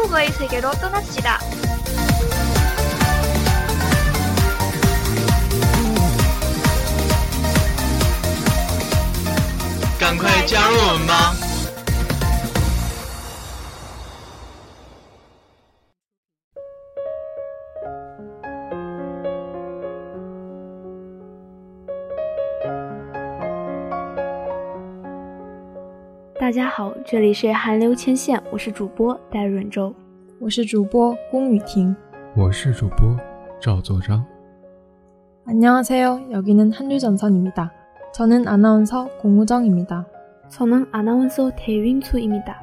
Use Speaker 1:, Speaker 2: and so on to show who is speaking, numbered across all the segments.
Speaker 1: 한국어의 세계로 떠납시다.
Speaker 2: 赶快加入我们吧！
Speaker 3: 大家好，这里是韩流牵线，我是主播戴润洲。
Speaker 4: 我是主播龚雨婷。
Speaker 5: 我是主播赵作章。
Speaker 4: 안녕하세요. 여기는 한류전선입니다. 저는 아나운서 공우정입니다.
Speaker 3: 저는 아나운서 대윈수입니다.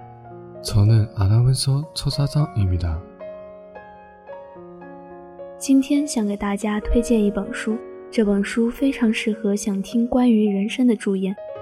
Speaker 5: 저는 아나운서 초사장입니다.
Speaker 3: 今天想给大家推荐一本书，这本书非常适合想听关于人生的助言，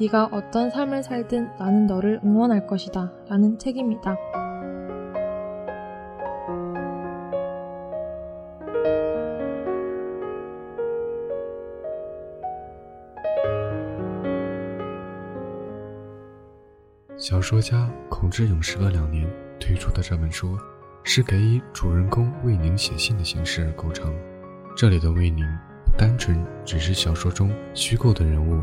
Speaker 4: 네가 어떤 삶을 살든 나는 너를 응원할 것이다 라는 책입니다.《
Speaker 5: 小说家孔之勇时隔两年推出的这本书，是给予主人公魏宁写信的形式而构成。这里的魏宁不单纯只是小说中虚构的人物，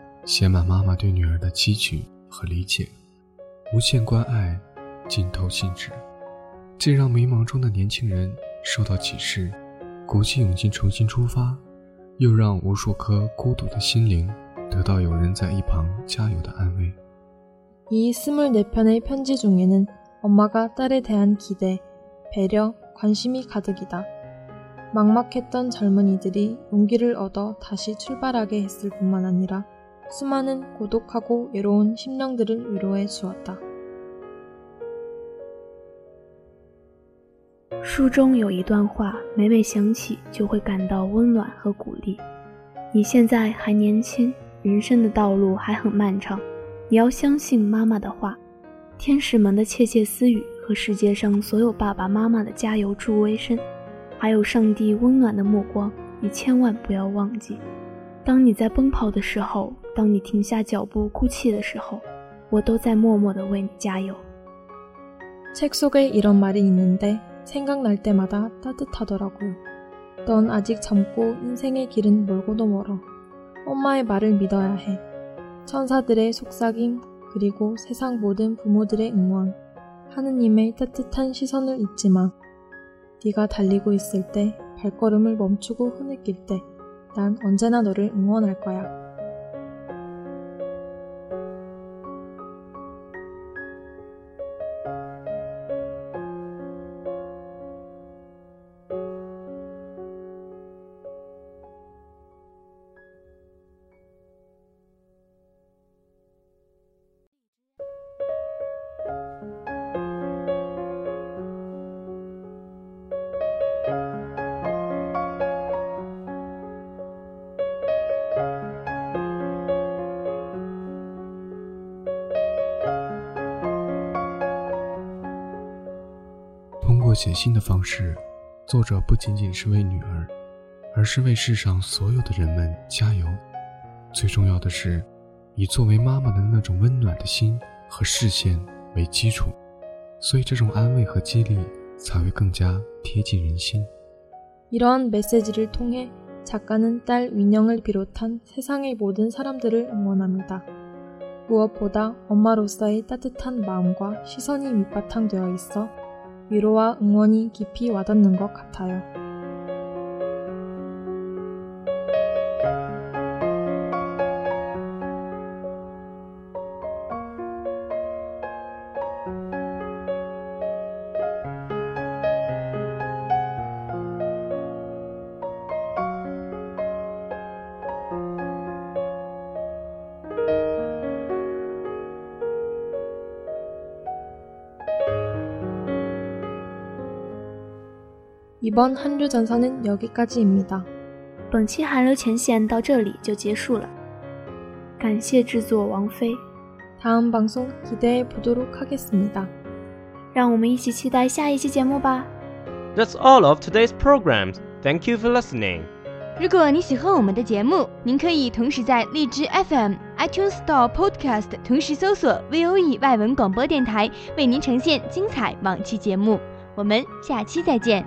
Speaker 5: 写满妈妈对女儿的期许和理解，无限关爱，浸透信纸，既让迷茫中的年轻人受到启示，鼓起勇气重新出发，又让无数颗孤独的心灵得到有人在一旁加油的安慰。”
Speaker 4: 이 24편의 편지 중에는 엄마가 딸에 대한 기대, 배려, 관심이 가득이다. 막막했던 젊은이들이 용기를 얻어 다시 출발하게 했을 뿐만 아니라 수많은 고독하고 외로운 심령들을 위로해 주었다.
Speaker 3: 书中有一段话，每每想起就会感到温暖和鼓励。你现在还年轻，人生的道路还很漫长，你要相信妈妈的话，天使们的窃窃私语和世界上所有爸爸妈妈的加油助威声，还有上帝温暖的目光，你千万不要忘记。 当你在奔跑的时候，当你停下脚步哭泣的时候，我都在默默地为你加油。
Speaker 4: 책 속에 이런 말이 있는데 생각날 때마다 따뜻하더라고. 넌 아직 젊고 인생의 길은 멀고도 멀어. 엄마의 말을 믿어야 해. 천사들의 속삭임, 그리고 세상 모든 부모들의 응원, 하느님의 따뜻한 시선을 잊지 마. 네가 달리고 있을 때, 발걸음을 멈추고 흐느낄 때, 난 언제나 너를 응원할 거야.
Speaker 5: 写信的方式，作者不仅仅是为女儿，而是为世上所有的人们加油。最重要的是，以作为妈妈的那种温暖的心和视线为基础，所以这种安慰和激励才会更加贴近人心。
Speaker 4: 이러한 메시지를 통해 작가는 딸 윈영을 비롯한 세상의 모든 사람들을 응원합니다. 무엇보다 엄마로서의 따뜻한 마음과 시선이 밑바탕되어 있어 위로와 응원이 깊이 와닿는 것 같아요. 이번 한류 전선은 여기까지입니다.
Speaker 3: 本期韩流前线到这里就结束了，感谢制作王菲。
Speaker 4: 다음 방송 기대해 보도록 하겠습니다.
Speaker 3: 让我们一起期待下一期节目吧。
Speaker 6: That's all of today's programs. Thank you for listening.
Speaker 1: 如果你喜欢我们的节目，您可以同时在荔枝 FM、iTunes Store Podcast 同时搜索 VOE 外文广播电台，为您呈现精彩往期节目。我们下期再见。